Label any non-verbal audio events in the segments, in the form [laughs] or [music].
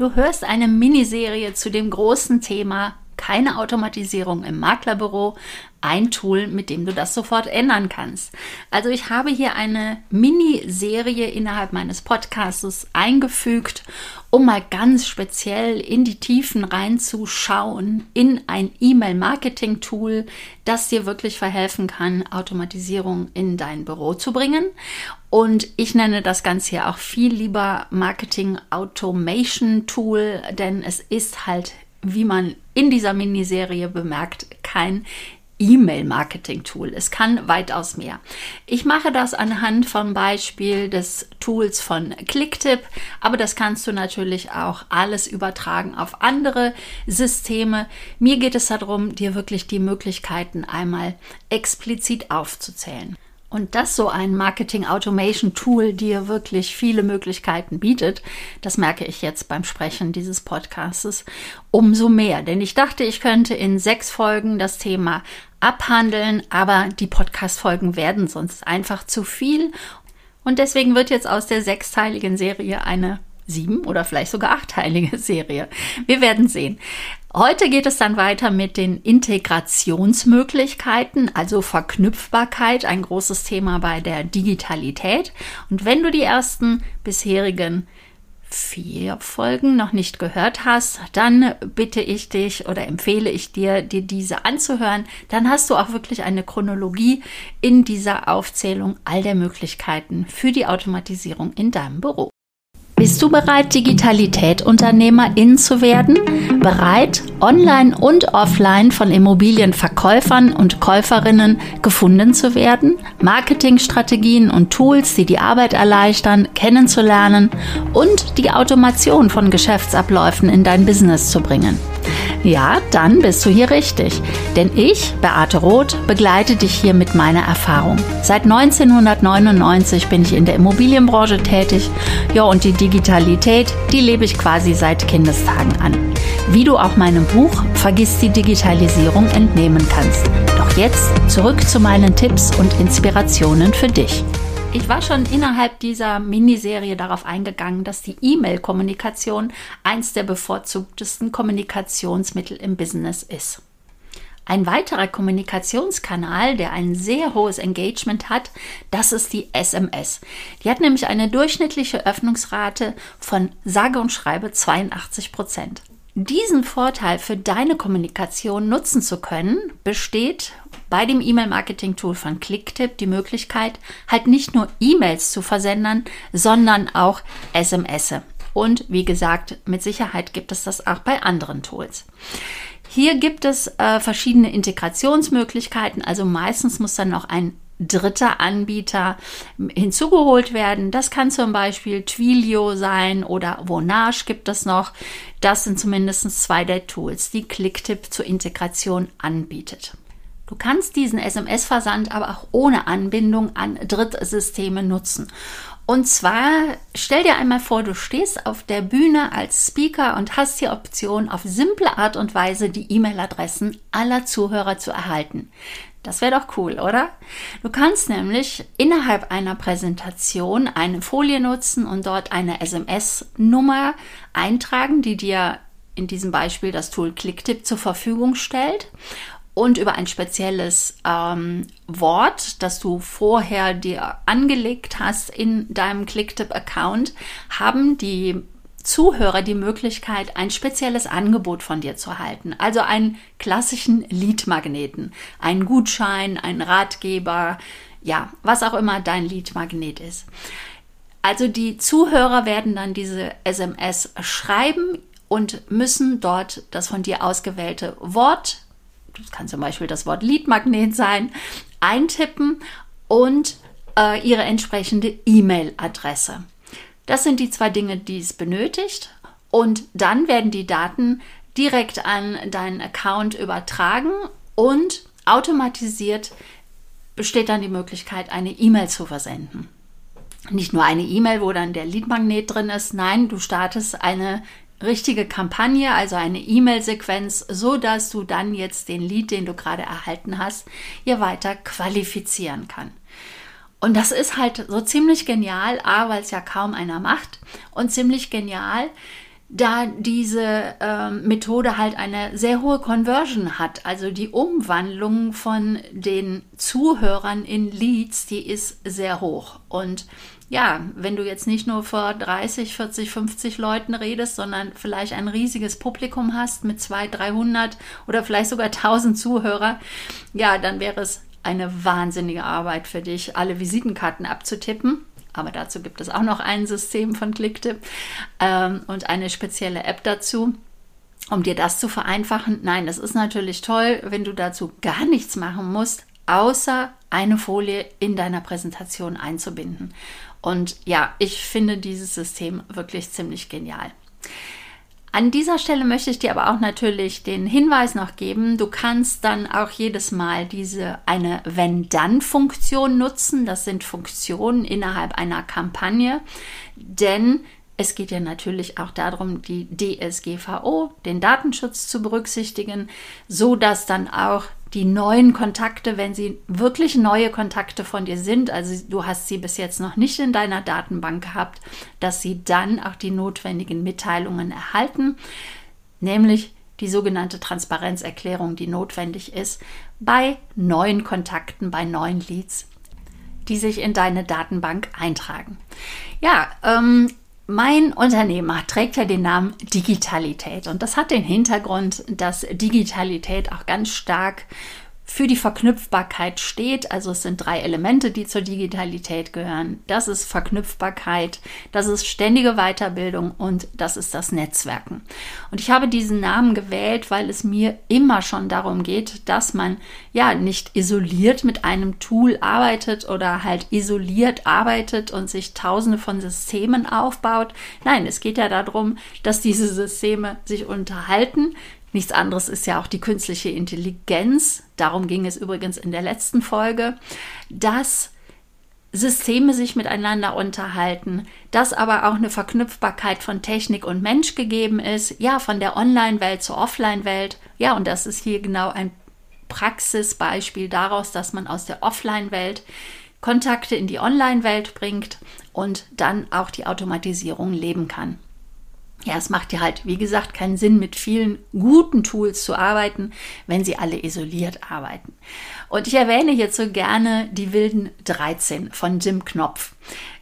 Du hörst eine Miniserie zu dem großen Thema keine Automatisierung im Maklerbüro, ein Tool, mit dem du das sofort ändern kannst. Also ich habe hier eine Miniserie innerhalb meines Podcasts eingefügt, um mal ganz speziell in die Tiefen reinzuschauen in ein E-Mail-Marketing-Tool, das dir wirklich verhelfen kann, Automatisierung in dein Büro zu bringen. Und ich nenne das Ganze hier auch viel lieber Marketing Automation Tool, denn es ist halt wie man in dieser Miniserie bemerkt, kein E-Mail-Marketing-Tool. Es kann weitaus mehr. Ich mache das anhand vom Beispiel des Tools von Clicktip, aber das kannst du natürlich auch alles übertragen auf andere Systeme. Mir geht es darum, dir wirklich die Möglichkeiten einmal explizit aufzuzählen. Und dass so ein Marketing Automation Tool dir wirklich viele Möglichkeiten bietet, das merke ich jetzt beim Sprechen dieses Podcastes umso mehr. Denn ich dachte, ich könnte in sechs Folgen das Thema abhandeln, aber die Podcast-Folgen werden sonst einfach zu viel. Und deswegen wird jetzt aus der sechsteiligen Serie eine sieben oder vielleicht sogar achteilige Serie. Wir werden sehen. Heute geht es dann weiter mit den Integrationsmöglichkeiten, also Verknüpfbarkeit, ein großes Thema bei der Digitalität. Und wenn du die ersten bisherigen vier Folgen noch nicht gehört hast, dann bitte ich dich oder empfehle ich dir, dir diese anzuhören. Dann hast du auch wirklich eine Chronologie in dieser Aufzählung all der Möglichkeiten für die Automatisierung in deinem Büro. Bist du bereit, Digitalität-Unternehmerin zu werden? Bereit, online und offline von Immobilienverkäufern und Käuferinnen gefunden zu werden? Marketingstrategien und Tools, die die Arbeit erleichtern, kennenzulernen und die Automation von Geschäftsabläufen in dein Business zu bringen? Ja, dann bist du hier richtig. Denn ich, Beate Roth, begleite dich hier mit meiner Erfahrung. Seit 1999 bin ich in der Immobilienbranche tätig. Ja, und die Digitalität, die lebe ich quasi seit Kindestagen an. Wie du auch meinem Buch Vergiss die Digitalisierung entnehmen kannst. Doch jetzt zurück zu meinen Tipps und Inspirationen für dich. Ich war schon innerhalb dieser Miniserie darauf eingegangen, dass die E-Mail-Kommunikation eins der bevorzugtesten Kommunikationsmittel im Business ist. Ein weiterer Kommunikationskanal, der ein sehr hohes Engagement hat, das ist die SMS. Die hat nämlich eine durchschnittliche Öffnungsrate von sage und schreibe 82 Prozent. Diesen Vorteil für deine Kommunikation nutzen zu können, besteht bei dem E-Mail-Marketing-Tool von Clicktip die Möglichkeit, halt nicht nur E-Mails zu versenden, sondern auch SMS. Und wie gesagt, mit Sicherheit gibt es das auch bei anderen Tools. Hier gibt es äh, verschiedene Integrationsmöglichkeiten. Also meistens muss dann noch ein dritter Anbieter hinzugeholt werden. Das kann zum Beispiel Twilio sein oder Vonage gibt es noch. Das sind zumindest zwei der Tools, die Clicktip zur Integration anbietet. Du kannst diesen SMS-Versand aber auch ohne Anbindung an Drittsysteme nutzen. Und zwar stell dir einmal vor, du stehst auf der Bühne als Speaker und hast die Option, auf simple Art und Weise die E-Mail-Adressen aller Zuhörer zu erhalten. Das wäre doch cool, oder? Du kannst nämlich innerhalb einer Präsentation eine Folie nutzen und dort eine SMS-Nummer eintragen, die dir in diesem Beispiel das Tool Clicktip zur Verfügung stellt und über ein spezielles ähm, Wort, das du vorher dir angelegt hast in deinem Clicktip-Account, haben die Zuhörer die Möglichkeit, ein spezielles Angebot von dir zu halten. Also einen klassischen Leadmagneten, einen Gutschein, einen Ratgeber, ja, was auch immer dein Leadmagnet ist. Also die Zuhörer werden dann diese SMS schreiben und müssen dort das von dir ausgewählte Wort das kann zum Beispiel das Wort Leadmagnet sein, eintippen und äh, ihre entsprechende E-Mail-Adresse. Das sind die zwei Dinge, die es benötigt. Und dann werden die Daten direkt an deinen Account übertragen und automatisiert besteht dann die Möglichkeit, eine E-Mail zu versenden. Nicht nur eine E-Mail, wo dann der Leadmagnet drin ist, nein, du startest eine richtige Kampagne, also eine E-Mail-Sequenz, so dass du dann jetzt den Lead, den du gerade erhalten hast, hier weiter qualifizieren kann. Und das ist halt so ziemlich genial, A, weil es ja kaum einer macht und ziemlich genial, da diese äh, Methode halt eine sehr hohe Conversion hat. Also die Umwandlung von den Zuhörern in Leads, die ist sehr hoch. Und ja, wenn du jetzt nicht nur vor 30, 40, 50 Leuten redest, sondern vielleicht ein riesiges Publikum hast mit 200, 300 oder vielleicht sogar 1000 Zuhörer, ja, dann wäre es eine wahnsinnige Arbeit für dich, alle Visitenkarten abzutippen aber dazu gibt es auch noch ein System von Clicktip ähm, und eine spezielle App dazu. Um dir das zu vereinfachen, nein, das ist natürlich toll, wenn du dazu gar nichts machen musst, außer eine Folie in deiner Präsentation einzubinden. Und ja, ich finde dieses System wirklich ziemlich genial. An dieser Stelle möchte ich dir aber auch natürlich den Hinweis noch geben, du kannst dann auch jedes Mal diese eine Wenn-Dann-Funktion nutzen. Das sind Funktionen innerhalb einer Kampagne, denn es geht ja natürlich auch darum, die DSGVO, den Datenschutz zu berücksichtigen, so dass dann auch die neuen Kontakte, wenn sie wirklich neue Kontakte von dir sind, also du hast sie bis jetzt noch nicht in deiner Datenbank gehabt, dass sie dann auch die notwendigen Mitteilungen erhalten, nämlich die sogenannte Transparenzerklärung, die notwendig ist bei neuen Kontakten, bei neuen Leads, die sich in deine Datenbank eintragen. Ja, ähm, mein Unternehmer trägt ja den Namen Digitalität. Und das hat den Hintergrund, dass Digitalität auch ganz stark für die Verknüpfbarkeit steht. Also es sind drei Elemente, die zur Digitalität gehören. Das ist Verknüpfbarkeit, das ist ständige Weiterbildung und das ist das Netzwerken. Und ich habe diesen Namen gewählt, weil es mir immer schon darum geht, dass man ja nicht isoliert mit einem Tool arbeitet oder halt isoliert arbeitet und sich tausende von Systemen aufbaut. Nein, es geht ja darum, dass diese Systeme sich unterhalten, Nichts anderes ist ja auch die künstliche Intelligenz. Darum ging es übrigens in der letzten Folge, dass Systeme sich miteinander unterhalten, dass aber auch eine Verknüpfbarkeit von Technik und Mensch gegeben ist, ja, von der Online-Welt zur Offline-Welt. Ja, und das ist hier genau ein Praxisbeispiel daraus, dass man aus der Offline-Welt Kontakte in die Online-Welt bringt und dann auch die Automatisierung leben kann ja, es macht ja halt, wie gesagt, keinen Sinn, mit vielen guten Tools zu arbeiten, wenn sie alle isoliert arbeiten. Und ich erwähne hierzu gerne die wilden 13 von Jim Knopf.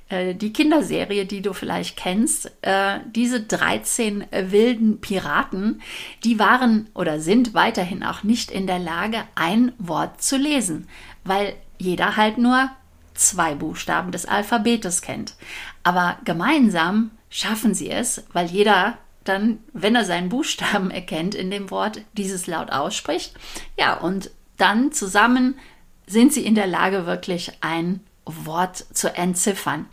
Äh, die Kinderserie, die du vielleicht kennst, äh, diese 13 wilden Piraten, die waren oder sind weiterhin auch nicht in der Lage, ein Wort zu lesen, weil jeder halt nur zwei Buchstaben des Alphabetes kennt. Aber gemeinsam schaffen sie es, weil jeder dann, wenn er seinen Buchstaben [laughs] erkennt in dem Wort, dieses laut ausspricht. Ja, und dann zusammen sind sie in der Lage, wirklich ein Wort zu entziffern.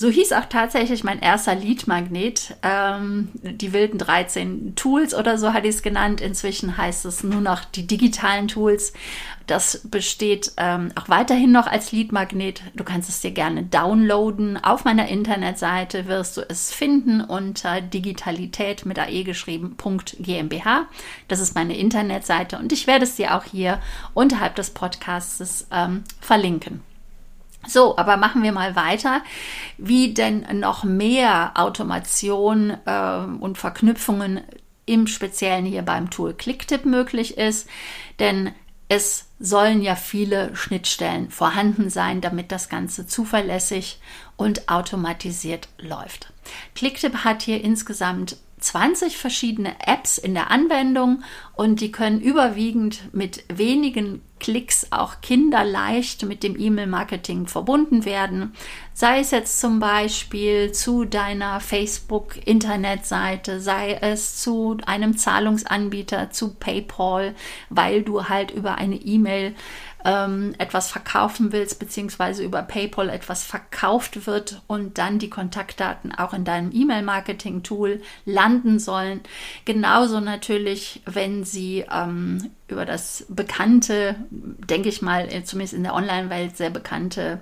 So hieß auch tatsächlich mein erster Leadmagnet, ähm, die wilden 13 Tools oder so hatte ich es genannt. Inzwischen heißt es nur noch die digitalen Tools. Das besteht ähm, auch weiterhin noch als Leadmagnet. Du kannst es dir gerne downloaden. Auf meiner Internetseite wirst du es finden unter digitalität mit AE geschrieben .gmbh. Das ist meine Internetseite und ich werde es dir auch hier unterhalb des Podcasts ähm, verlinken. So, aber machen wir mal weiter, wie denn noch mehr Automation äh, und Verknüpfungen im Speziellen hier beim Tool Clicktip möglich ist. Denn es sollen ja viele Schnittstellen vorhanden sein, damit das Ganze zuverlässig und automatisiert läuft. Clicktip hat hier insgesamt 20 verschiedene Apps in der Anwendung und die können überwiegend mit wenigen Klicks auch kinderleicht mit dem E-Mail-Marketing verbunden werden. Sei es jetzt zum Beispiel zu deiner Facebook-Internetseite, sei es zu einem Zahlungsanbieter, zu PayPal, weil du halt über eine E-Mail ähm, etwas verkaufen willst, beziehungsweise über PayPal etwas verkauft wird und dann die Kontaktdaten auch in deinem E-Mail-Marketing-Tool landen sollen. Genauso natürlich, wenn sie ähm, über das bekannte, denke ich mal, zumindest in der Online-Welt sehr bekannte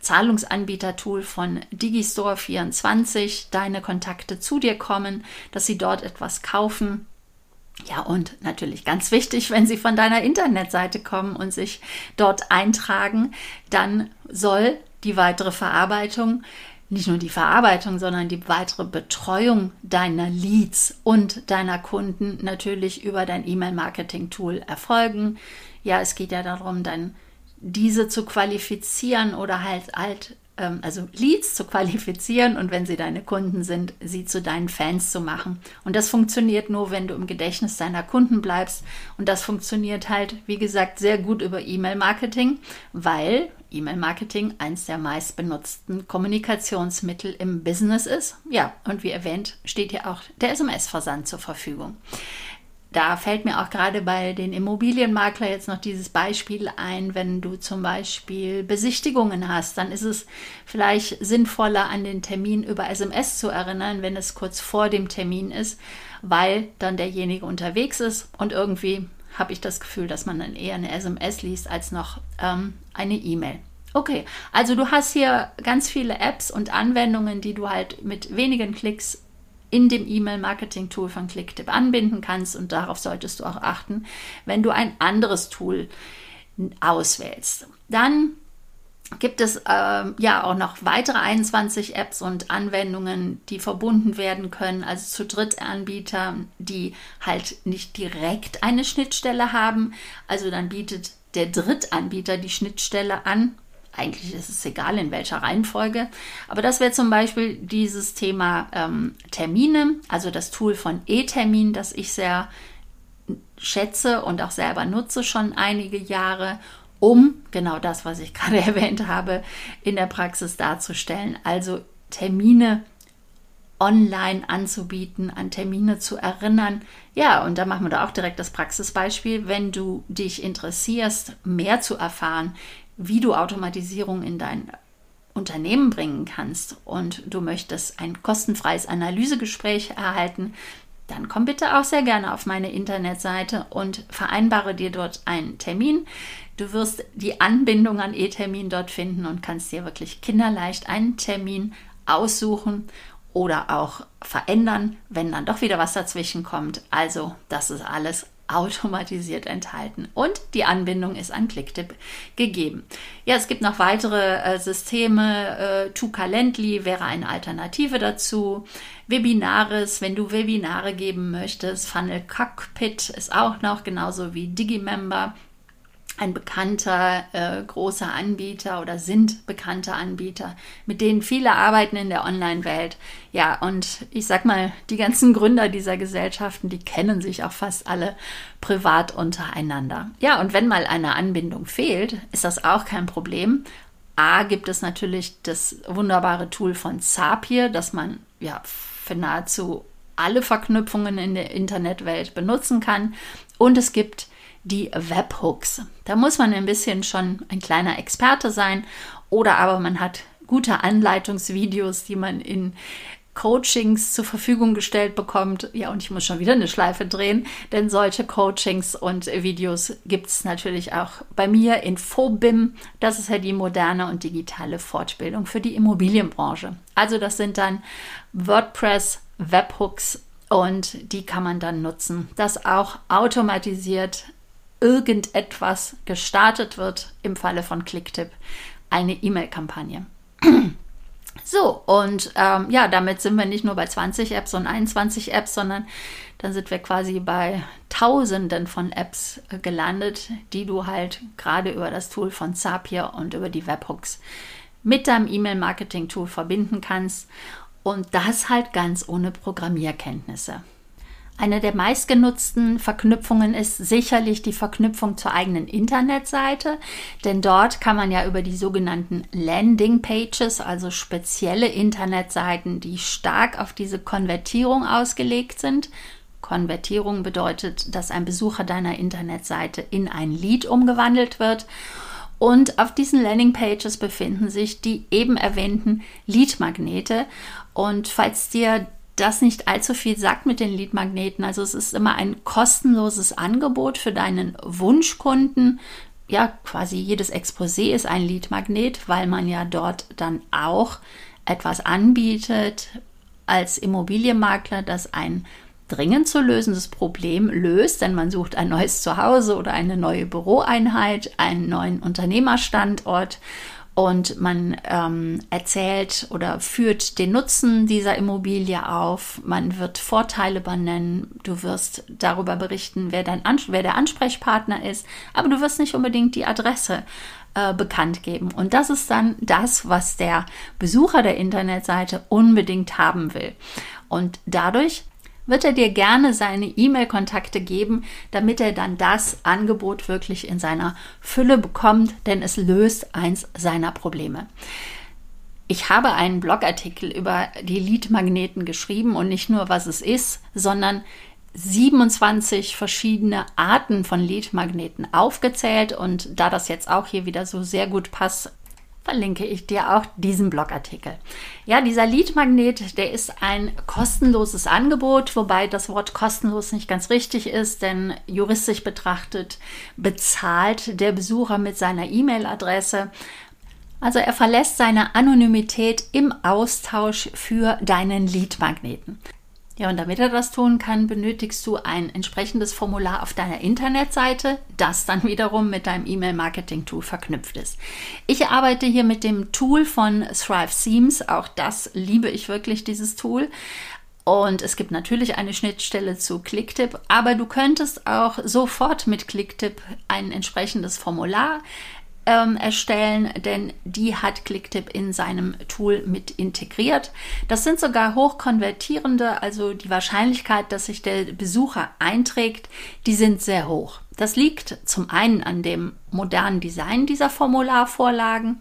Zahlungsanbieter-Tool von Digistore24 deine Kontakte zu dir kommen, dass sie dort etwas kaufen ja, und natürlich ganz wichtig, wenn Sie von deiner Internetseite kommen und sich dort eintragen, dann soll die weitere Verarbeitung nicht nur die Verarbeitung, sondern die weitere Betreuung deiner Leads und deiner Kunden natürlich über dein E-Mail-Marketing-Tool erfolgen. Ja, es geht ja darum, dann diese zu qualifizieren oder halt, halt also Leads zu qualifizieren und wenn sie deine Kunden sind, sie zu deinen Fans zu machen. Und das funktioniert nur, wenn du im Gedächtnis deiner Kunden bleibst. Und das funktioniert halt, wie gesagt, sehr gut über E-Mail-Marketing, weil E-Mail-Marketing eins der meistbenutzten Kommunikationsmittel im Business ist. Ja, und wie erwähnt, steht hier auch der SMS-Versand zur Verfügung. Da fällt mir auch gerade bei den Immobilienmakler jetzt noch dieses Beispiel ein, wenn du zum Beispiel Besichtigungen hast, dann ist es vielleicht sinnvoller, an den Termin über SMS zu erinnern, wenn es kurz vor dem Termin ist, weil dann derjenige unterwegs ist und irgendwie habe ich das Gefühl, dass man dann eher eine SMS liest als noch ähm, eine E-Mail. Okay, also du hast hier ganz viele Apps und Anwendungen, die du halt mit wenigen Klicks in dem E-Mail-Marketing-Tool von Clicktip anbinden kannst und darauf solltest du auch achten, wenn du ein anderes Tool auswählst. Dann gibt es äh, ja auch noch weitere 21 Apps und Anwendungen, die verbunden werden können, also zu Drittanbietern, die halt nicht direkt eine Schnittstelle haben. Also dann bietet der Drittanbieter die Schnittstelle an eigentlich ist es egal, in welcher Reihenfolge. Aber das wäre zum Beispiel dieses Thema ähm, Termine, also das Tool von E-Termin, das ich sehr schätze und auch selber nutze schon einige Jahre, um genau das, was ich [laughs] gerade erwähnt habe, in der Praxis darzustellen. Also Termine online anzubieten, an Termine zu erinnern. Ja, und da machen wir da auch direkt das Praxisbeispiel. Wenn du dich interessierst, mehr zu erfahren, wie du Automatisierung in dein Unternehmen bringen kannst und du möchtest ein kostenfreies Analysegespräch erhalten, dann komm bitte auch sehr gerne auf meine Internetseite und vereinbare dir dort einen Termin. Du wirst die Anbindung an E-Termin dort finden und kannst dir wirklich kinderleicht einen Termin aussuchen oder auch verändern, wenn dann doch wieder was dazwischen kommt. Also, das ist alles automatisiert enthalten und die Anbindung ist an Clicktip gegeben. Ja, es gibt noch weitere äh, Systeme. Äh, to Calendly wäre eine Alternative dazu. Webinaris, wenn du Webinare geben möchtest. Funnel Cockpit ist auch noch genauso wie Digimember ein bekannter äh, großer Anbieter oder sind bekannte Anbieter, mit denen viele arbeiten in der Online-Welt. Ja, und ich sag mal, die ganzen Gründer dieser Gesellschaften, die kennen sich auch fast alle privat untereinander. Ja, und wenn mal eine Anbindung fehlt, ist das auch kein Problem. A gibt es natürlich das wunderbare Tool von Zapier, das man ja für nahezu alle Verknüpfungen in der Internetwelt benutzen kann. Und es gibt die Webhooks. Da muss man ein bisschen schon ein kleiner Experte sein oder aber man hat gute Anleitungsvideos, die man in Coachings zur Verfügung gestellt bekommt. Ja, und ich muss schon wieder eine Schleife drehen, denn solche Coachings und Videos gibt es natürlich auch bei mir in FOBIM. Das ist ja die moderne und digitale Fortbildung für die Immobilienbranche. Also das sind dann WordPress, Webhooks und die kann man dann nutzen, das auch automatisiert irgendetwas gestartet wird, im Falle von Clicktip eine E-Mail-Kampagne. [clears throat] So, und ähm, ja, damit sind wir nicht nur bei 20 Apps und 21 Apps, sondern dann sind wir quasi bei Tausenden von Apps äh, gelandet, die du halt gerade über das Tool von Zapier und über die Webhooks mit deinem E-Mail-Marketing-Tool verbinden kannst. Und das halt ganz ohne Programmierkenntnisse. Eine der meistgenutzten Verknüpfungen ist sicherlich die Verknüpfung zur eigenen Internetseite, denn dort kann man ja über die sogenannten Landing Pages, also spezielle Internetseiten, die stark auf diese Konvertierung ausgelegt sind. Konvertierung bedeutet, dass ein Besucher deiner Internetseite in ein Lead umgewandelt wird. Und auf diesen Landing Pages befinden sich die eben erwähnten Lead-Magnete. Und falls dir das nicht allzu viel sagt mit den Leadmagneten. Also es ist immer ein kostenloses Angebot für deinen Wunschkunden. Ja, quasi jedes Exposé ist ein Leadmagnet, weil man ja dort dann auch etwas anbietet als Immobilienmakler, das ein dringend zu lösendes Problem löst, denn man sucht ein neues Zuhause oder eine neue Büroeinheit, einen neuen Unternehmerstandort und man ähm, erzählt oder führt den Nutzen dieser Immobilie auf. Man wird Vorteile benennen. Du wirst darüber berichten, wer, dein wer der Ansprechpartner ist, aber du wirst nicht unbedingt die Adresse äh, bekannt geben. Und das ist dann das, was der Besucher der Internetseite unbedingt haben will. Und dadurch wird er dir gerne seine E-Mail-Kontakte geben, damit er dann das Angebot wirklich in seiner Fülle bekommt, denn es löst eins seiner Probleme. Ich habe einen Blogartikel über die Lead-Magneten geschrieben und nicht nur, was es ist, sondern 27 verschiedene Arten von Lead-Magneten aufgezählt und da das jetzt auch hier wieder so sehr gut passt, verlinke ich dir auch diesen Blogartikel. Ja, dieser Lead-Magnet, der ist ein kostenloses Angebot, wobei das Wort kostenlos nicht ganz richtig ist, denn juristisch betrachtet bezahlt der Besucher mit seiner E-Mail-Adresse. Also er verlässt seine Anonymität im Austausch für deinen Lead-Magneten. Ja, und damit er das tun kann, benötigst du ein entsprechendes Formular auf deiner Internetseite, das dann wiederum mit deinem E-Mail-Marketing-Tool verknüpft ist. Ich arbeite hier mit dem Tool von Thrive Themes. Auch das liebe ich wirklich, dieses Tool. Und es gibt natürlich eine Schnittstelle zu Clicktip, aber du könntest auch sofort mit Clicktip ein entsprechendes Formular ähm, erstellen, denn die hat Clicktip in seinem Tool mit integriert. Das sind sogar hochkonvertierende, also die Wahrscheinlichkeit, dass sich der Besucher einträgt, die sind sehr hoch. Das liegt zum einen an dem modernen Design dieser Formularvorlagen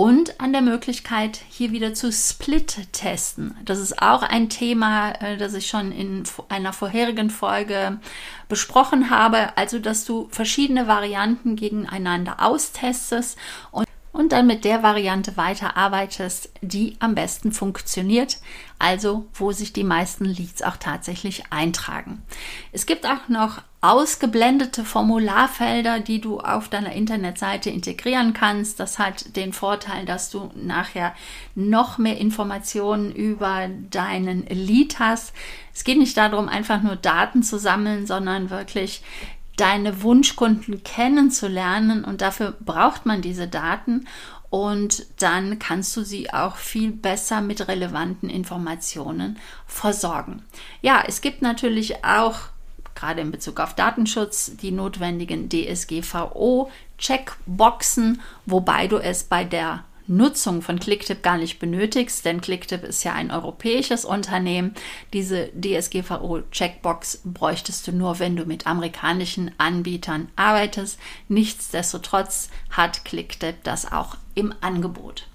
und an der Möglichkeit, hier wieder zu Split-testen. Das ist auch ein Thema, äh, das ich schon in einer vorherigen Folge besprochen habe. Also, dass du verschiedene Varianten gegeneinander austestest und und dann mit der Variante weiterarbeitest, die am besten funktioniert, also wo sich die meisten Leads auch tatsächlich eintragen. Es gibt auch noch ausgeblendete Formularfelder, die du auf deiner Internetseite integrieren kannst. Das hat den Vorteil, dass du nachher noch mehr Informationen über deinen Lead hast. Es geht nicht darum, einfach nur Daten zu sammeln, sondern wirklich deine Wunschkunden kennenzulernen und dafür braucht man diese Daten und dann kannst du sie auch viel besser mit relevanten Informationen versorgen. Ja, es gibt natürlich auch gerade in Bezug auf Datenschutz die notwendigen DSGVO-Checkboxen, wobei du es bei der Nutzung von Clicktip gar nicht benötigst, denn Clicktip ist ja ein europäisches Unternehmen. Diese DSGVO-Checkbox bräuchtest du nur, wenn du mit amerikanischen Anbietern arbeitest. Nichtsdestotrotz hat Clicktip das auch im Angebot.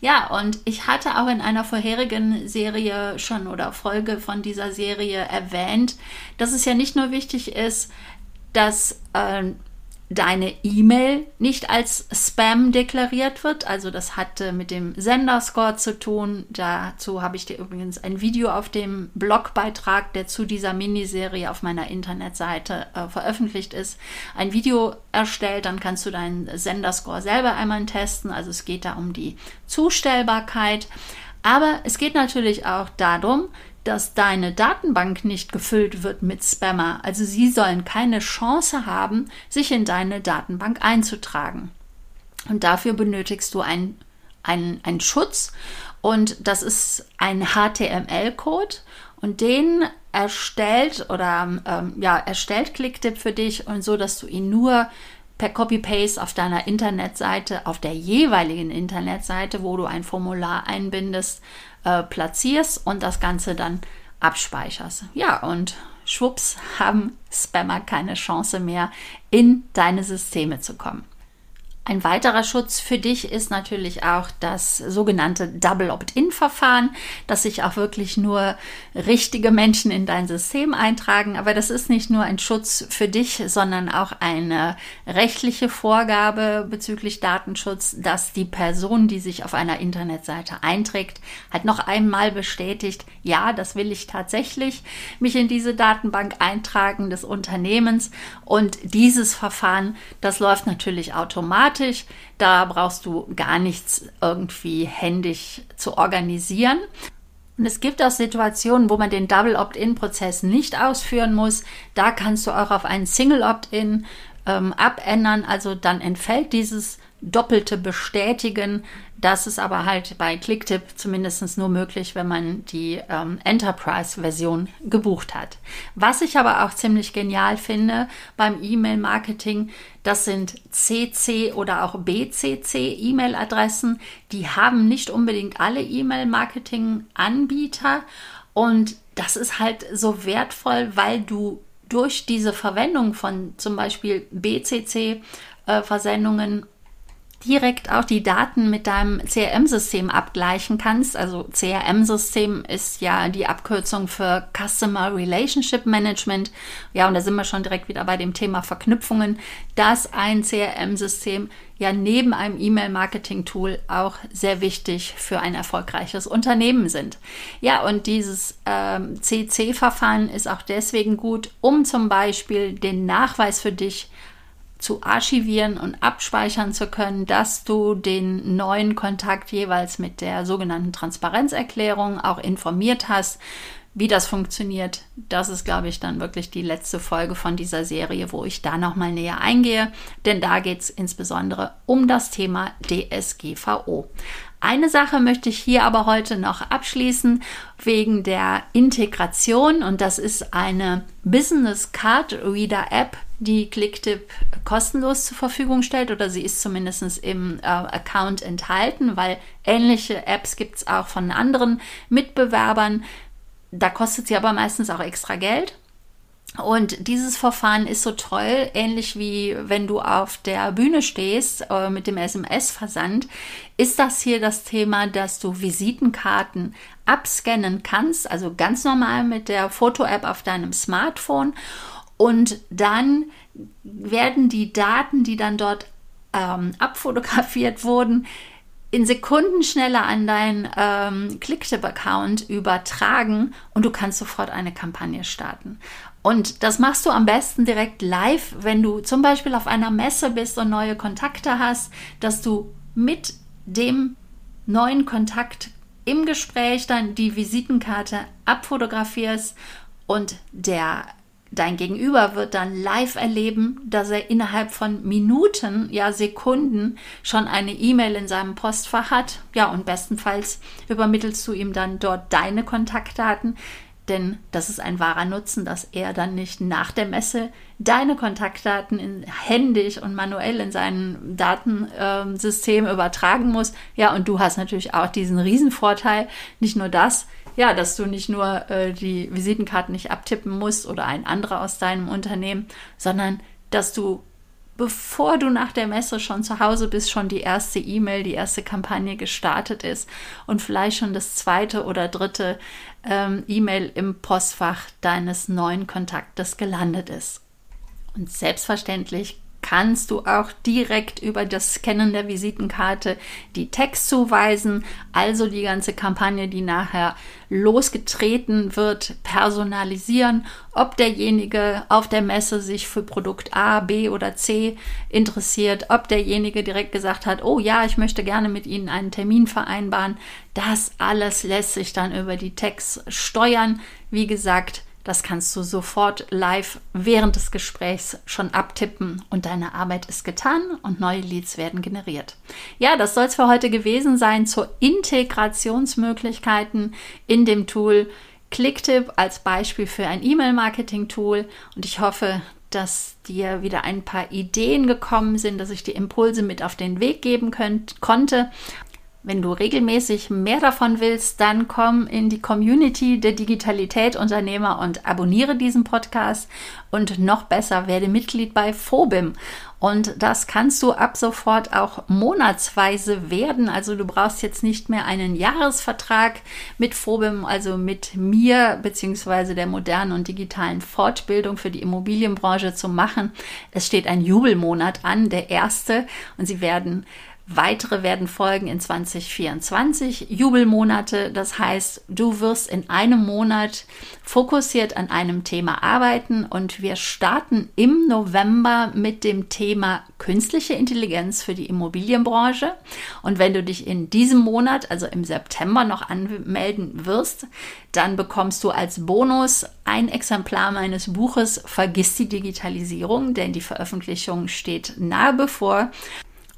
Ja, und ich hatte auch in einer vorherigen Serie schon oder Folge von dieser Serie erwähnt, dass es ja nicht nur wichtig ist, dass äh, deine E-Mail nicht als Spam deklariert wird. Also das hatte mit dem Senderscore zu tun. Dazu habe ich dir übrigens ein Video auf dem Blogbeitrag, der zu dieser Miniserie auf meiner Internetseite äh, veröffentlicht ist, ein Video erstellt. Dann kannst du deinen Senderscore selber einmal testen. Also es geht da um die Zustellbarkeit. Aber es geht natürlich auch darum, dass deine Datenbank nicht gefüllt wird mit Spammer. Also sie sollen keine Chance haben, sich in deine Datenbank einzutragen. Und dafür benötigst du einen, einen, Schutz und das ist ein HTML-Code und den erstellt oder ähm, ja, erstellt Clicktip für dich und so, dass du ihn nur per Copy-Paste auf deiner Internetseite, auf der jeweiligen Internetseite, wo du ein Formular einbindest, äh, platzierst und das Ganze dann abspeicherst. Ja, und schwupps haben Spammer keine Chance mehr, in deine Systeme zu kommen. Ein weiterer Schutz für dich ist natürlich auch das sogenannte Double Opt-in-Verfahren, dass sich auch wirklich nur richtige Menschen in dein System eintragen. Aber das ist nicht nur ein Schutz für dich, sondern auch eine rechtliche Vorgabe bezüglich Datenschutz, dass die Person, die sich auf einer Internetseite einträgt, halt noch einmal bestätigt, ja, das will ich tatsächlich, mich in diese Datenbank eintragen des Unternehmens. Und dieses Verfahren, das läuft natürlich automatisch fertig. Da brauchst du gar nichts irgendwie händisch zu organisieren. Und es gibt auch Situationen, wo man den Double Opt-in-Prozess nicht ausführen muss. Da kannst du auch auf einen Single Opt-in ähm, abändern. Also dann entfällt dieses doppelte Bestätigen. Das ist aber halt bei Clicktip zumindest nur möglich, wenn man die ähm, Enterprise-Version gebucht hat. Was ich aber auch ziemlich genial finde beim E-Mail-Marketing, das sind CC oder auch BCC E-Mail-Adressen. Die haben nicht unbedingt alle E-Mail-Marketing-Anbieter und das ist halt so wertvoll, weil du durch diese Verwendung von zum Beispiel BCC-Versendungen äh, direkt auch die Daten mit deinem CRM-System abgleichen kannst. Also CRM-System ist ja die Abkürzung für Customer Relationship Management. Ja, und da sind wir schon direkt wieder bei dem Thema Verknüpfungen, dass ein CRM-System ja neben einem E-Mail-Marketing-Tool auch sehr wichtig für ein erfolgreiches Unternehmen sind. Ja, und dieses ähm, CC-Verfahren ist auch deswegen gut, um zum Beispiel den Nachweis für dich zu archivieren und abspeichern zu können, dass du den neuen Kontakt jeweils mit der sogenannten Transparenzerklärung auch informiert hast. Wie das funktioniert, das ist, glaube ich, dann wirklich die letzte Folge von dieser Serie, wo ich da nochmal näher eingehe, denn da geht es insbesondere um das Thema DSGVO. Eine Sache möchte ich hier aber heute noch abschließen wegen der Integration und das ist eine Business Card Reader App, die Clicktip kostenlos zur Verfügung stellt oder sie ist zumindest im äh, Account enthalten, weil ähnliche Apps gibt es auch von anderen Mitbewerbern. Da kostet sie aber meistens auch extra Geld. Und dieses Verfahren ist so toll, ähnlich wie wenn du auf der Bühne stehst äh, mit dem SMS-Versand, ist das hier das Thema, dass du Visitenkarten abscannen kannst, also ganz normal mit der Foto-App auf deinem Smartphone. Und dann werden die Daten, die dann dort ähm, abfotografiert wurden, in Sekunden schneller an deinen ähm, Clicktip-Account übertragen und du kannst sofort eine Kampagne starten. Und das machst du am besten direkt live, wenn du zum Beispiel auf einer Messe bist und neue Kontakte hast, dass du mit dem neuen Kontakt im Gespräch dann die Visitenkarte abfotografierst und der dein Gegenüber wird dann live erleben, dass er innerhalb von Minuten, ja Sekunden schon eine E-Mail in seinem Postfach hat. Ja, und bestenfalls übermittelst du ihm dann dort deine Kontaktdaten, denn das ist ein wahrer Nutzen, dass er dann nicht nach der Messe deine Kontaktdaten in, händisch und manuell in sein Datensystem übertragen muss. Ja, und du hast natürlich auch diesen Riesenvorteil, nicht nur das, ja, dass du nicht nur äh, die Visitenkarten nicht abtippen musst oder ein anderer aus deinem Unternehmen, sondern dass du bevor du nach der Messe schon zu Hause bist, schon die erste E-Mail, die erste Kampagne gestartet ist und vielleicht schon das zweite oder dritte ähm, E-Mail im Postfach deines neuen Kontaktes gelandet ist. Und selbstverständlich kannst du auch direkt über das Scannen der Visitenkarte die Text zuweisen, also die ganze Kampagne, die nachher losgetreten wird, personalisieren, ob derjenige auf der Messe sich für Produkt A, B oder C interessiert, ob derjenige direkt gesagt hat, oh ja, ich möchte gerne mit Ihnen einen Termin vereinbaren. Das alles lässt sich dann über die Text steuern. Wie gesagt, das kannst du sofort live während des Gesprächs schon abtippen und deine Arbeit ist getan und neue Leads werden generiert. Ja, das soll es für heute gewesen sein zur Integrationsmöglichkeiten in dem Tool Clicktip als Beispiel für ein E-Mail-Marketing-Tool und ich hoffe, dass dir wieder ein paar Ideen gekommen sind, dass ich die Impulse mit auf den Weg geben könnt, konnte. Wenn du regelmäßig mehr davon willst, dann komm in die Community der Digitalität Unternehmer und abonniere diesen Podcast und noch besser werde Mitglied bei Phobim. Und das kannst du ab sofort auch monatsweise werden. Also du brauchst jetzt nicht mehr einen Jahresvertrag mit Phobim, also mit mir beziehungsweise der modernen und digitalen Fortbildung für die Immobilienbranche zu machen. Es steht ein Jubelmonat an, der erste, und sie werden Weitere werden folgen in 2024, Jubelmonate. Das heißt, du wirst in einem Monat fokussiert an einem Thema arbeiten und wir starten im November mit dem Thema künstliche Intelligenz für die Immobilienbranche. Und wenn du dich in diesem Monat, also im September, noch anmelden wirst, dann bekommst du als Bonus ein Exemplar meines Buches Vergiss die Digitalisierung, denn die Veröffentlichung steht nahe bevor.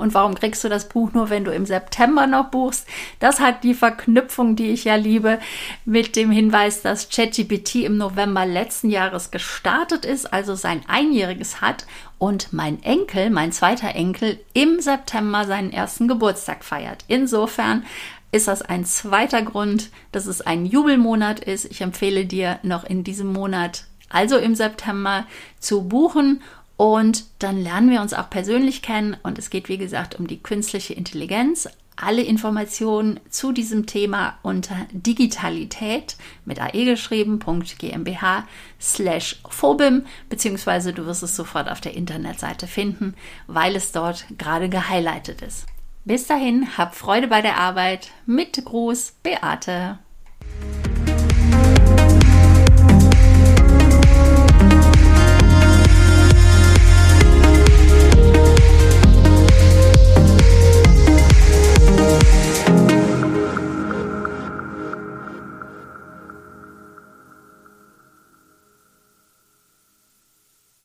Und warum kriegst du das Buch nur, wenn du im September noch buchst? Das hat die Verknüpfung, die ich ja liebe, mit dem Hinweis, dass ChatGPT im November letzten Jahres gestartet ist, also sein Einjähriges hat und mein Enkel, mein zweiter Enkel, im September seinen ersten Geburtstag feiert. Insofern ist das ein zweiter Grund, dass es ein Jubelmonat ist. Ich empfehle dir noch in diesem Monat, also im September, zu buchen und dann lernen wir uns auch persönlich kennen und es geht, wie gesagt, um die künstliche Intelligenz. Alle Informationen zu diesem Thema unter Digitalität mit AE geschrieben.gmbH slash phobim, beziehungsweise du wirst es sofort auf der Internetseite finden, weil es dort gerade gehighlightet ist. Bis dahin, hab Freude bei der Arbeit. Mit Gruß, Beate.